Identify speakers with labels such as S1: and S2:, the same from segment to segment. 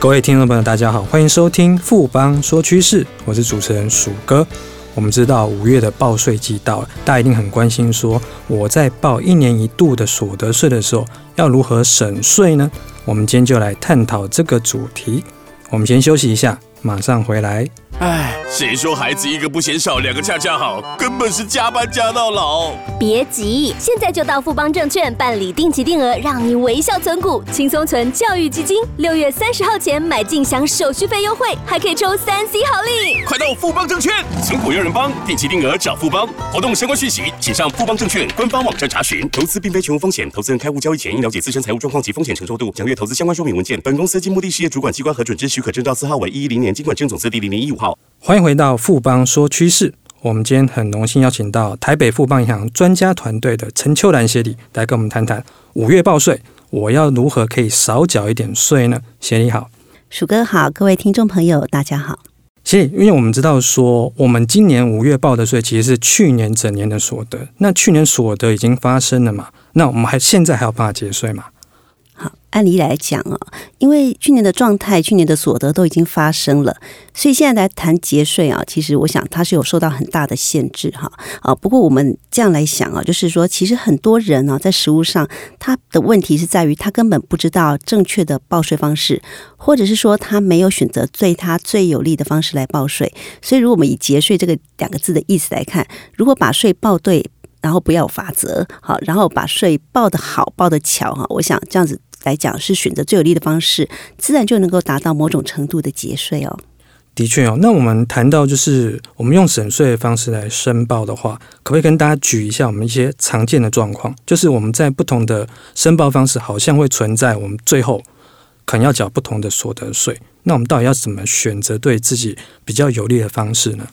S1: 各位听众朋友，大家好，欢迎收听富邦说趋势，我是主持人鼠哥。我们知道五月的报税季到了，大家一定很关心，说我在报一年一度的所得税的时候，要如何省税呢？我们今天就来探讨这个主题。我们先休息一下，马上回来。
S2: 唉，谁说孩子一个不嫌少，两个恰恰好？根本是加班加到老。
S3: 别急，现在就到富邦证券办理定期定额，让你微笑存股，轻松存教育基金。六月三十号前买进享手续费优惠，还可以抽三 C 好礼。
S2: 快到富邦证券，存股有人帮，定期定额找富邦。活动相关讯息，请上富邦证券官方网站查询。投资并非全无风险，投资人开户交易前应了解自身财务状况及风险承受度，详阅投资相关说明文件。本公司经目的事业主管机关核准之许可证照字号为一一零年金管证总字第零零一五号。
S1: 欢迎回到富邦说趋势。我们今天很荣幸邀请到台北富邦银行专家团队的陈秋兰协理来跟我们谈谈五月报税，我要如何可以少缴一点税呢？协理好，
S4: 鼠哥好，各位听众朋友大家好。
S1: 协理，因为我们知道说，我们今年五月报的税其实是去年整年的所得，那去年所得已经发生了嘛？那我们还现在还有办法节税
S4: 吗？按理来讲啊，因为去年的状态、去年的所得都已经发生了，所以现在来谈节税啊，其实我想它是有受到很大的限制哈。啊，不过我们这样来想啊，就是说，其实很多人呢，在实务上，他的问题是在于他根本不知道正确的报税方式，或者是说他没有选择对他最有利的方式来报税。所以，如果我们以节税这个两个字的意思来看，如果把税报对，然后不要有罚则，好，然后把税报得好、报得巧哈，我想这样子。来讲是选择最有利的方式，自然就能够达到某种程度的节税哦。
S1: 的确哦，那我们谈到就是我们用省税的方式来申报的话，可不可以跟大家举一下我们一些常见的状况？就是我们在不同的申报方式，好像会存在我们最后可能要缴不同的所得税。那我们到底要怎么选择对自己比较有利的方式呢？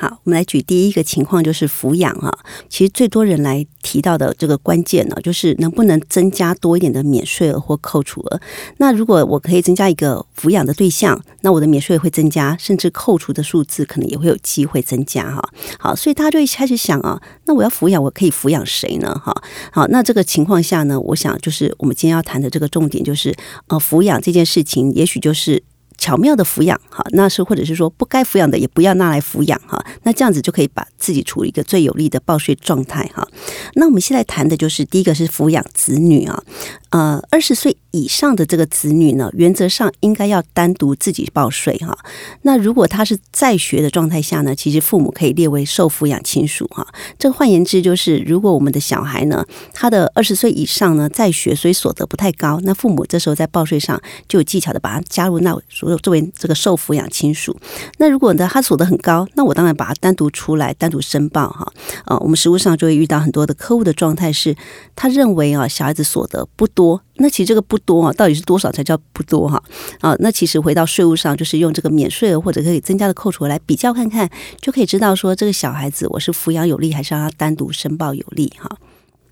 S4: 好，我们来举第一个情况，就是抚养啊。其实最多人来提到的这个关键呢，就是能不能增加多一点的免税额或扣除额。那如果我可以增加一个抚养的对象，那我的免税会增加，甚至扣除的数字可能也会有机会增加哈。好，所以大家就会开始想啊，那我要抚养，我可以抚养谁呢？哈，好，那这个情况下呢，我想就是我们今天要谈的这个重点，就是呃，抚养这件事情，也许就是。巧妙的抚养，哈，那是或者是说不该抚养的也不要拿来抚养，哈，那这样子就可以把自己处于一个最有利的报税状态，哈。那我们现在谈的就是第一个是抚养子女啊。呃，二十岁以上的这个子女呢，原则上应该要单独自己报税哈。那如果他是在学的状态下呢，其实父母可以列为受抚养亲属哈。这换言之就是，如果我们的小孩呢，他的二十岁以上呢在学，所以所得不太高，那父母这时候在报税上就有技巧的把他加入那所作为这个受抚养亲属。那如果呢他所得很高，那我当然把他单独出来单独申报哈。啊，我们实务上就会遇到很多的客户的状态是，他认为啊小孩子所得不多，那其实这个不多啊，到底是多少才叫不多哈？啊，那其实回到税务上，就是用这个免税额或者可以增加的扣除来比较看看，就可以知道说这个小孩子我是抚养有利还是让他单独申报有利哈。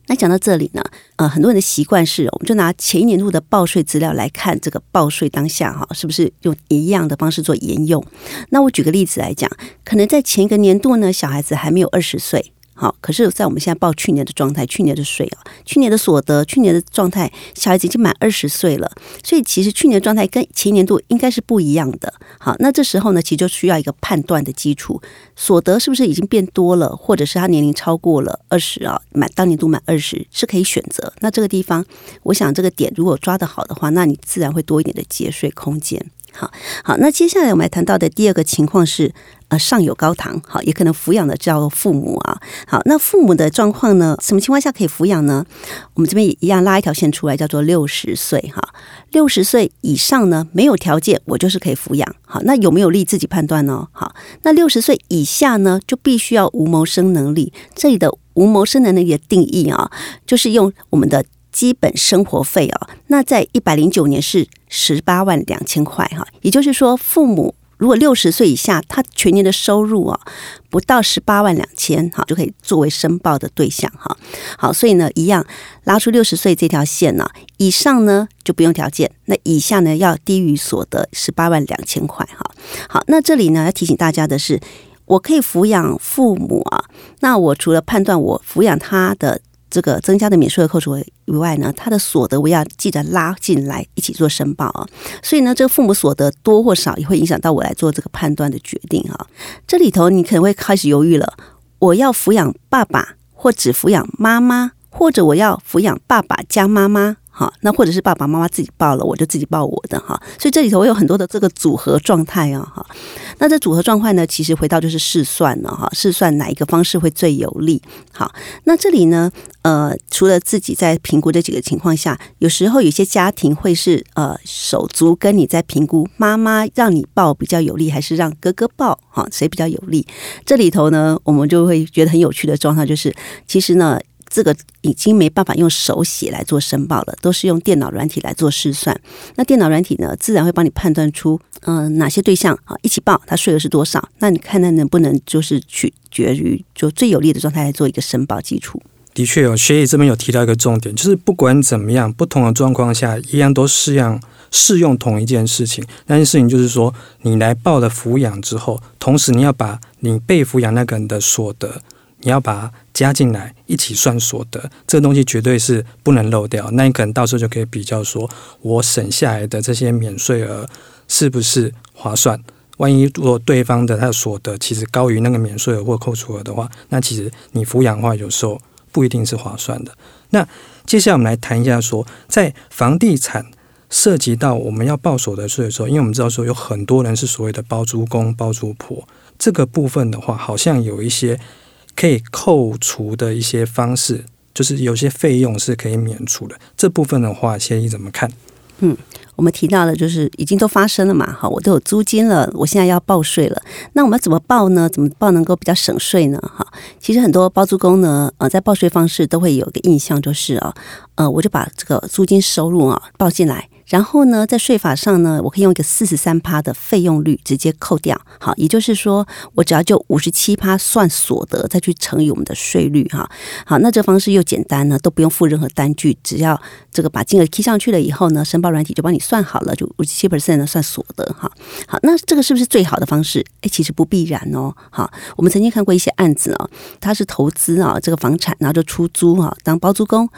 S4: 那讲到这里呢，呃，很多人的习惯是，我们就拿前一年度的报税资料来看这个报税当下哈，是不是用一样的方式做延用？那我举个例子来讲，可能在前一个年度呢，小孩子还没有二十岁。好，可是，在我们现在报去年的状态，去年的税啊，去年的所得，去年的状态，小孩子已经满二十岁了，所以其实去年状态跟前年度应该是不一样的。好，那这时候呢，其实就需要一个判断的基础，所得是不是已经变多了，或者是他年龄超过了二十啊，满当年度满二十是可以选择。那这个地方，我想这个点如果抓得好的话，那你自然会多一点的节税空间。好好，那接下来我们来谈到的第二个情况是，呃，上有高堂，好，也可能抚养的叫父母啊。好，那父母的状况呢？什么情况下可以抚养呢？我们这边也一样拉一条线出来，叫做六十岁哈。六十岁以上呢，没有条件，我就是可以抚养。好，那有没有利自己判断呢？好，那六十岁以下呢，就必须要无谋生能力。这里的无谋生能力的定义啊，就是用我们的。基本生活费啊，那在一百零九年是十八万两千块哈，也就是说，父母如果六十岁以下，他全年的收入啊不到十八万两千哈，就可以作为申报的对象哈。好，所以呢，一样拉出六十岁这条线呢，以上呢就不用条件，那以下呢要低于所得十八万两千块哈。好，那这里呢要提醒大家的是，我可以抚养父母啊，那我除了判断我抚养他的。这个增加的免税额扣除以外呢，他的所得我要记得拉进来一起做申报啊。所以呢，这个父母所得多或少也会影响到我来做这个判断的决定哈。这里头你可能会开始犹豫了，我要抚养爸爸，或只抚养妈妈，或者我要抚养爸爸加妈妈。好，那或者是爸爸妈妈自己报了，我就自己报我的哈。所以这里头我有很多的这个组合状态啊哈。那这组合状态呢，其实回到就是试算了哈，试算哪一个方式会最有利。好，那这里呢，呃，除了自己在评估这几个情况下，有时候有些家庭会是呃手足跟你在评估，妈妈让你报比较有利，还是让哥哥报哈，谁比较有利？这里头呢，我们就会觉得很有趣的状态就是，其实呢。这个已经没办法用手写来做申报了，都是用电脑软体来做试算。那电脑软体呢，自然会帮你判断出，嗯、哪些对象啊一起报，它税额是多少？那你看它能不能就是取决于就最有利的状态来做一个申报基础。
S1: 的确有，学姐这边有提到一个重点，就是不管怎么样，不同的状况下，一样都适用适用同一件事情。那件事情就是说，你来报了抚养之后，同时你要把你被抚养那个人的所得。你要把它加进来一起算所得，这个东西绝对是不能漏掉。那你可能到时候就可以比较说，我省下来的这些免税额是不是划算？万一如果对方的他的所得其实高于那个免税额或扣除额的话，那其实你抚养的话有时候不一定是划算的。那接下来我们来谈一下说，在房地产涉及到我们要报所得税的时候，因为我们知道说有很多人是所谓的包租公、包租婆，这个部分的话，好像有一些。可以扣除的一些方式，就是有些费用是可以免除的。这部分的话，谢你怎么看？
S4: 嗯，我们提到的就是已经都发生了嘛，好，我都有租金了，我现在要报税了。那我们怎么报呢？怎么报能够比较省税呢？哈，其实很多包租公呢，呃，在报税方式都会有一个印象，就是啊，呃，我就把这个租金收入啊报进来。然后呢，在税法上呢，我可以用一个四十三趴的费用率直接扣掉，好，也就是说，我只要就五十七趴算所得，再去乘以我们的税率，哈，好，那这方式又简单呢，都不用付任何单据，只要这个把金额 key 上去了以后呢，申报软体就帮你算好了，就五十七 percent 的算所得，哈，好，那这个是不是最好的方式？哎，其实不必然哦，好，我们曾经看过一些案子哦，他是投资啊这个房产，然后就出租哈当包租公，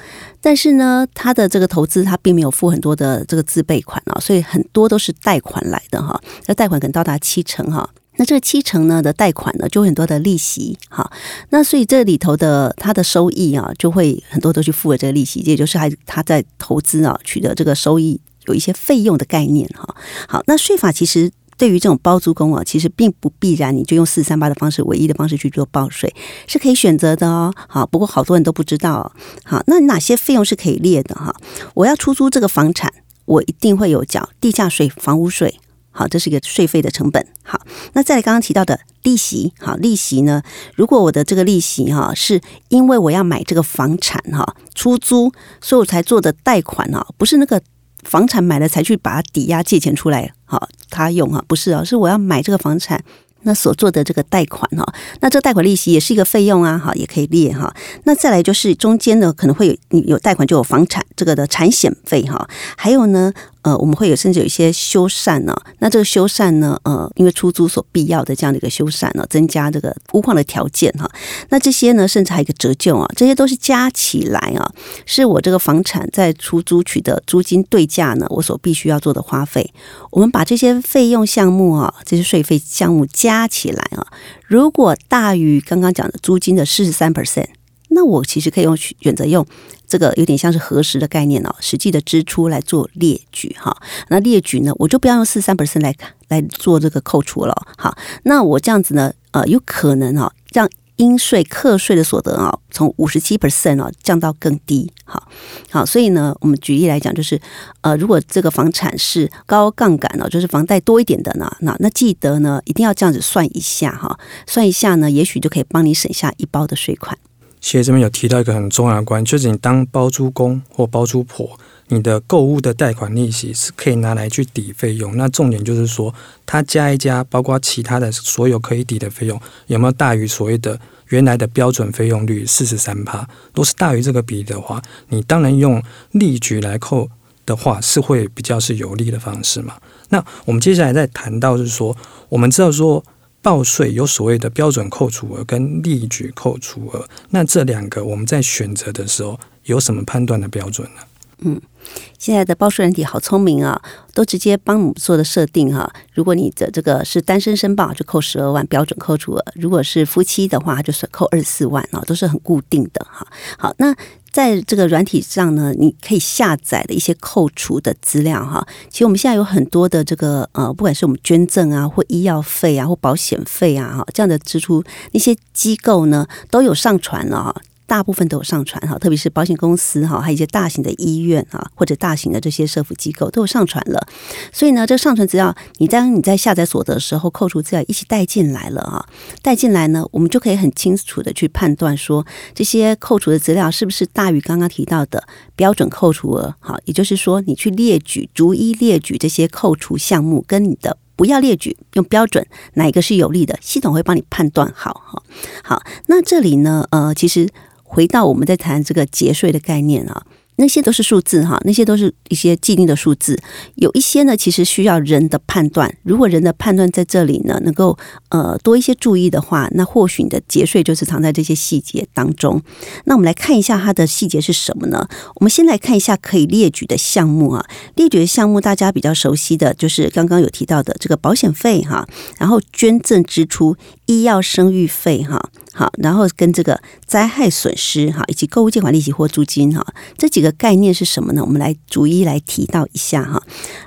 S4: 但是呢，他的这个投资他并没有付很多的这。自备款啊，所以很多都是贷款来的哈。那贷款可能到达七成哈。那这个七成呢的贷款呢，就很多的利息哈。那所以这里头的它的收益啊，就会很多都去付了这个利息，也就是还他在投资啊取得这个收益有一些费用的概念哈。好，那税法其实对于这种包租公啊，其实并不必然你就用四三八的方式，唯一的方式去做报税是可以选择的哦。好，不过好多人都不知道。好，那哪些费用是可以列的哈？我要出租这个房产。我一定会有缴地价税、房屋税，好，这是一个税费的成本。好，那再刚刚提到的利息，好，利息呢？如果我的这个利息哈，是因为我要买这个房产哈，出租，所以我才做的贷款啊，不是那个房产买了才去把它抵押借钱出来，好，他用哈，不是啊，是我要买这个房产。那所做的这个贷款哈，那这贷款利息也是一个费用啊，哈，也可以列哈。那再来就是中间呢，可能会有有贷款就有房产这个的产险费哈，还有呢。呃，我们会有甚至有一些修缮呢。那这个修缮呢，呃，因为出租所必要的这样的一个修缮呢，增加这个屋况的条件哈。那这些呢，甚至还有一个折旧啊，这些都是加起来啊，是我这个房产在出租取得租金对价呢，我所必须要做的花费。我们把这些费用项目啊，这些税费项目加起来啊，如果大于刚刚讲的租金的四十三 percent。那我其实可以用选择用这个有点像是核实的概念哦，实际的支出来做列举哈。那列举呢，我就不要用四三 percent 来来做这个扣除了。好，那我这样子呢，呃，有可能哈，让应税课税的所得啊，从五十七 percent 啊降到更低。好，好，所以呢，我们举例来讲，就是呃，如果这个房产是高杠杆哦，就是房贷多一点的呢，那那记得呢，一定要这样子算一下哈，算一下呢，也许就可以帮你省下一包的税款。
S1: 其实这边有提到一个很重要的关，就是你当包租公或包租婆，你的购物的贷款利息是可以拿来去抵费用。那重点就是说，它加一加，包括其他的所有可以抵的费用，有没有大于所谓的原来的标准费用率四十三趴？都是大于这个比例的话，你当然用利举来扣的话，是会比较是有利的方式嘛。那我们接下来再谈到就是说，我们知道说。报税有所谓的标准扣除额跟列举扣除额，那这两个我们在选择的时候有什么判断的标准呢？
S4: 嗯，现在的报税软体好聪明啊，都直接帮我们做的设定哈。如果你的这个是单身申报，就扣十二万标准扣除额；如果是夫妻的话，就是扣二十四万啊，都是很固定的哈。好，那在这个软体上呢，你可以下载的一些扣除的资料哈。其实我们现在有很多的这个呃，不管是我们捐赠啊，或医药费啊，或保险费啊，哈，这样的支出，那些机构呢都有上传了哈。大部分都有上传哈，特别是保险公司哈，还有一些大型的医院啊，或者大型的这些社福机构都有上传了。所以呢，这上传资料，你当你在下载所得的时候，扣除资料一起带进来了啊，带进来呢，我们就可以很清楚的去判断说，这些扣除的资料是不是大于刚刚提到的标准扣除额。好，也就是说，你去列举，逐一列举这些扣除项目，跟你的不要列举，用标准哪一个是有利的，系统会帮你判断好哈。好，那这里呢，呃，其实。回到我们在谈这个节税的概念啊。那些都是数字哈，那些都是一些既定的数字。有一些呢，其实需要人的判断。如果人的判断在这里呢，能够呃多一些注意的话，那或许你的节税就是藏在这些细节当中。那我们来看一下它的细节是什么呢？我们先来看一下可以列举的项目啊。列举的项目大家比较熟悉的就是刚刚有提到的这个保险费哈，然后捐赠支出、医药生育费哈，好，然后跟这个灾害损失哈，以及购物借款利息或租金哈，这几个。概念是什么呢？我们来逐一来提到一下哈。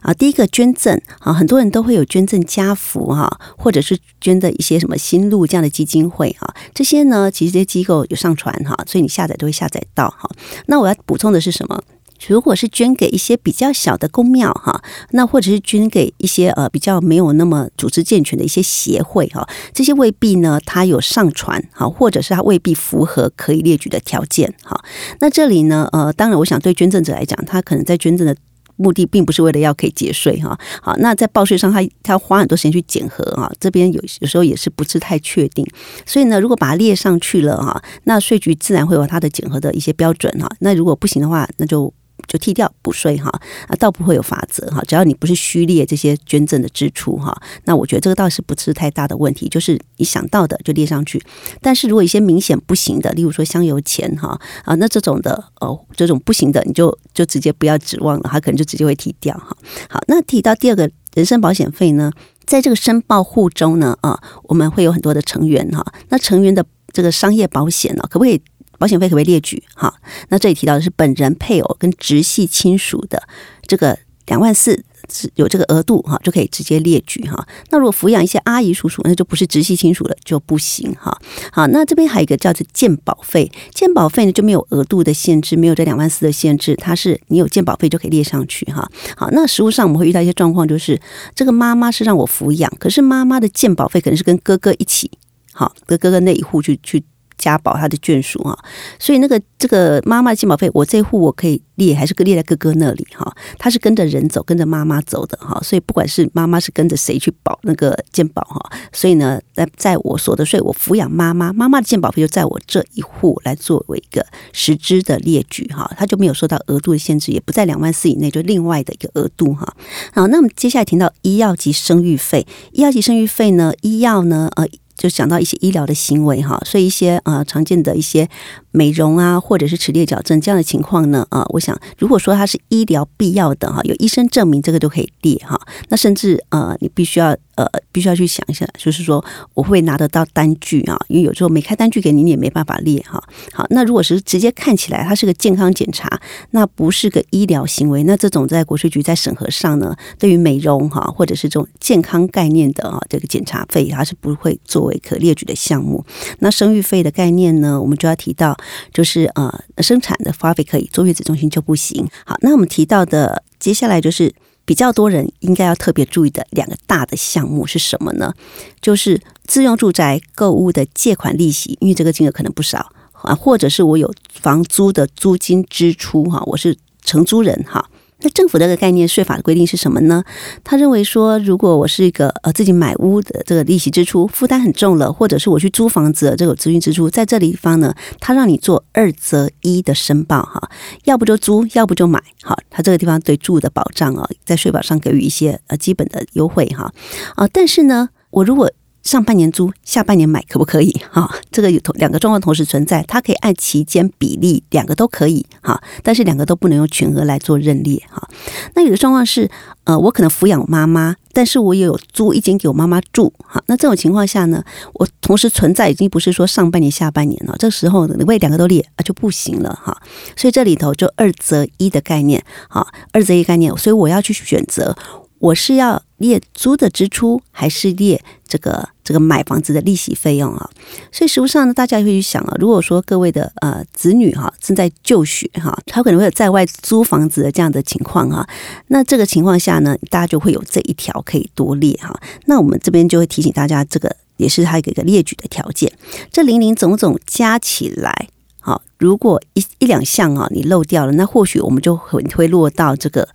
S4: 啊，第一个捐赠啊，很多人都会有捐赠家福哈，或者是捐的一些什么新路这样的基金会哈。这些呢，其实这些机构有上传哈，所以你下载都会下载到哈。那我要补充的是什么？如果是捐给一些比较小的公庙哈，那或者是捐给一些呃比较没有那么组织健全的一些协会哈，这些未必呢，它有上传哈，或者是它未必符合可以列举的条件哈。那这里呢，呃，当然，我想对捐赠者来讲，他可能在捐赠的目的并不是为了要可以节税哈。好，那在报税上，他他花很多时间去检核啊，这边有有时候也是不是太确定，所以呢，如果把它列上去了哈，那税局自然会有它的检核的一些标准哈。那如果不行的话，那就。就剔掉补税哈啊，倒不会有法则哈，只要你不是虚列这些捐赠的支出哈，那我觉得这个倒是不是太大的问题，就是你想到的就列上去。但是如果一些明显不行的，例如说香油钱哈啊，那这种的哦，这种不行的，你就就直接不要指望了，他可能就直接会剔掉哈。好，那提到第二个人身保险费呢，在这个申报户中呢啊，我们会有很多的成员哈，那成员的这个商业保险呢，可不可以？保险费可不可以列举？哈，那这里提到的是本人、配偶跟直系亲属的这个两万四是有这个额度哈，就可以直接列举哈。那如果抚养一些阿姨叔叔，那就不是直系亲属了，就不行哈。好，那这边还有一个叫做健保费，健保费呢就没有额度的限制，没有这两万四的限制，它是你有健保费就可以列上去哈。好，那实务上我们会遇到一些状况，就是这个妈妈是让我抚养，可是妈妈的健保费可能是跟哥哥一起，好，跟哥哥那一户去去。加保他的眷属哈，所以那个这个妈妈的健保费，我这户我可以列，还是列在哥哥那里哈？他是跟着人走，跟着妈妈走的哈，所以不管是妈妈是跟着谁去保那个健保哈，所以呢，在在我所得税，我抚养妈妈，妈妈的健保费就在我这一户来作为一个实支的列举哈，他就没有受到额度的限制，也不在两万四以内，就另外的一个额度哈。好，那么接下来听到医药及生育费，医药及生育费呢，医药呢，呃。就想到一些医疗的行为哈，所以一些呃常见的一些美容啊，或者是齿列矫正这样的情况呢，啊，我想如果说它是医疗必要的哈，有医生证明这个都可以列哈。那甚至呃，你必须要呃，必须要去想一下，就是说我会拿得到单据啊？因为有时候没开单据给你，你也没办法列哈。好，那如果是直接看起来它是个健康检查，那不是个医疗行为，那这种在国税局在审核上呢，对于美容哈或者是这种健康概念的啊这个检查费，它是不会作为。可列举的项目，那生育费的概念呢？我们就要提到，就是呃，生产的花费可以，坐月子中心就不行。好，那我们提到的接下来就是比较多人应该要特别注意的两个大的项目是什么呢？就是自用住宅购物的借款利息，因为这个金额可能不少啊，或者是我有房租的租金支出哈，我是承租人哈。那政府这个概念税法的规定是什么呢？他认为说，如果我是一个呃自己买屋的这个利息支出负担很重了，或者是我去租房子这个租金支出，在这里地方呢，他让你做二择一的申报哈，要不就租，要不就买，好，他这个地方对住的保障啊，在税法上给予一些呃基本的优惠哈啊，但是呢，我如果上半年租，下半年买可不可以？哈，这个有同两个状况同时存在，它可以按期间比例，两个都可以哈，但是两个都不能用全额来做认列哈。那有的状况是，呃，我可能抚养妈妈，但是我也有租一间给我妈妈住哈。那这种情况下呢，我同时存在已经不是说上半年下半年了，这时候你为两个都列啊就不行了哈。所以这里头就二择一的概念，哈，二择一概念，所以我要去选择。我是要列租的支出，还是列这个这个买房子的利息费用啊？所以实务上呢，大家会去想啊，如果说各位的呃子女哈正在就学哈，他可能会有在外租房子的这样的情况哈，那这个情况下呢，大家就会有这一条可以多列哈。那我们这边就会提醒大家，这个也是他一个列举的条件，这零零总总加起来。好，如果一一两项啊你漏掉了，那或许我们就会会落到这个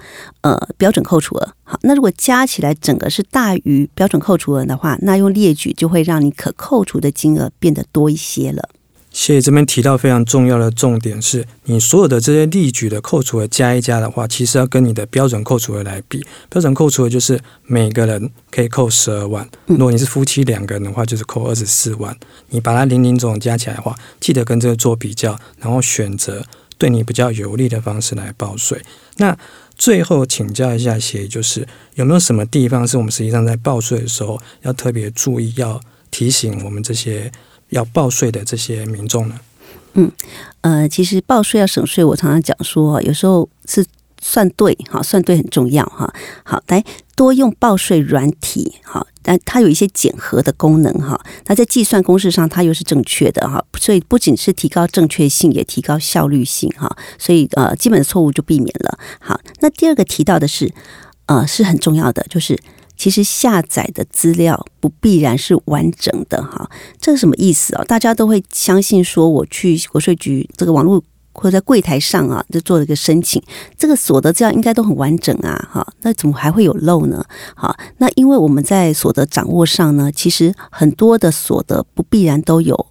S4: 呃标准扣除额。好，那如果加起来整个是大于标准扣除额的话，那用列举就会让你可扣除的金额变得多一些了。
S1: 谢谢这边提到非常重要的重点是，你所有的这些例举的扣除额加一加的话，其实要跟你的标准扣除额来比。标准扣除额就是每个人可以扣十二万，如果你是夫妻两个人的话，就是扣二十四万。你把它零零总总加起来的话，记得跟这个做比较，然后选择对你比较有利的方式来报税。那最后请教一下协理，就是有没有什么地方是我们实际上在报税的时候要特别注意，要提醒我们这些。要报税的这些民众呢？
S4: 嗯，呃，其实报税要省税，我常常讲说，有时候是算对，哈，算对很重要，哈。好，来多用报税软体，哈，但它有一些检核的功能，哈。那在计算公式上，它又是正确的，哈。所以不仅是提高正确性，也提高效率性，哈。所以呃，基本的错误就避免了。好，那第二个提到的是，呃，是很重要的，就是。其实下载的资料不必然是完整的哈，这是什么意思啊？大家都会相信说，我去国税局这个网络或者在柜台上啊，就做了一个申请，这个所得资料应该都很完整啊，哈，那怎么还会有漏呢？好，那因为我们在所得掌握上呢，其实很多的所得不必然都有。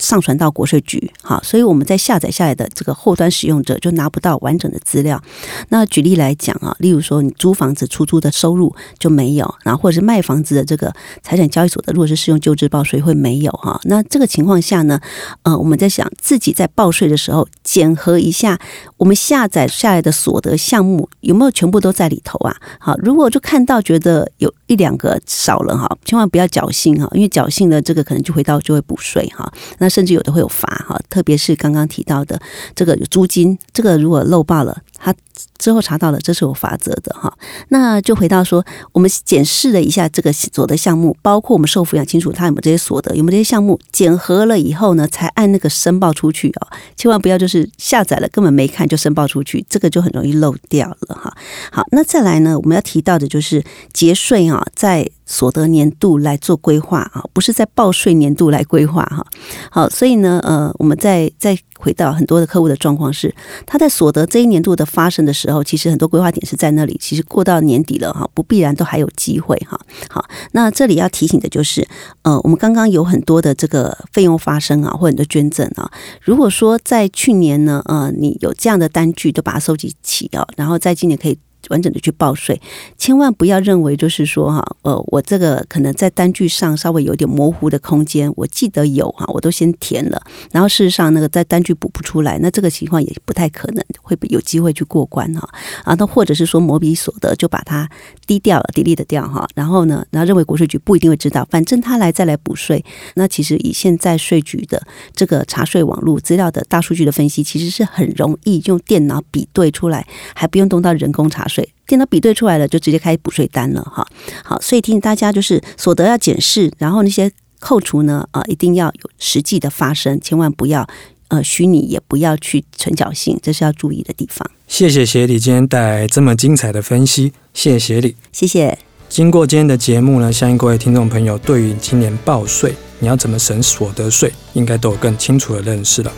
S4: 上传到国税局，好，所以我们在下载下来的这个后端使用者就拿不到完整的资料。那举例来讲啊，例如说你租房子出租的收入就没有，然后或者是卖房子的这个财产交易所的，如果是适用旧制报税会没有哈。那这个情况下呢，呃，我们在想自己在报税的时候检核一下，我们下载下来的所得项目有没有全部都在里头啊？好，如果就看到觉得有一两个少了哈，千万不要侥幸哈，因为侥幸的这个可能就回到就会补税哈。那甚至有的会有罚哈，特别是刚刚提到的这个租金，这个如果漏报了，他之后查到了，这是有法则的哈。那就回到说，我们检视了一下这个所得项目，包括我们受抚养亲属他有没有这些所得，有没有这些项目，检核了以后呢，才按那个申报出去哦。千万不要就是下载了根本没看就申报出去，这个就很容易漏掉了哈。好，那再来呢，我们要提到的就是节税啊，在。所得年度来做规划啊，不是在报税年度来规划哈。好，所以呢，呃，我们再再回到很多的客户的状况是，他在所得这一年度的发生的时候，其实很多规划点是在那里，其实过到年底了哈，不必然都还有机会哈。好，那这里要提醒的就是，呃，我们刚刚有很多的这个费用发生啊，或很多捐赠啊，如果说在去年呢，呃，你有这样的单据都把它收集齐啊，然后在今年可以。完整的去报税，千万不要认为就是说哈，呃，我这个可能在单据上稍微有点模糊的空间，我记得有哈，我都先填了，然后事实上那个在单据补不出来，那这个情况也不太可能会有机会去过关哈啊，那或者是说某笔所得就把它低调了，delete 掉哈，然后呢，然后认为国税局不一定会知道，反正他来再来补税，那其实以现在税局的这个查税网络资料的大数据的分析，其实是很容易用电脑比对出来，还不用动到人工查税。电脑比对出来了，就直接开补税单了哈。好，所以提醒大家，就是所得要检视，然后那些扣除呢，啊，一定要有实际的发生，千万不要呃虚拟，也不要去存侥幸，这是要注意的地方。
S1: 谢谢协理今天带来这么精彩的分析，谢谢协理，
S4: 谢谢。
S1: 经过今天的节目呢，相信各位听众朋友对于今年报税你要怎么省所得税，应该都有更清楚的认识了。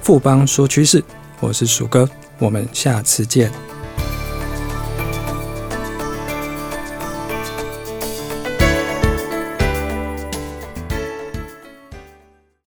S1: 富邦说趋势，我是鼠哥，我们下次见。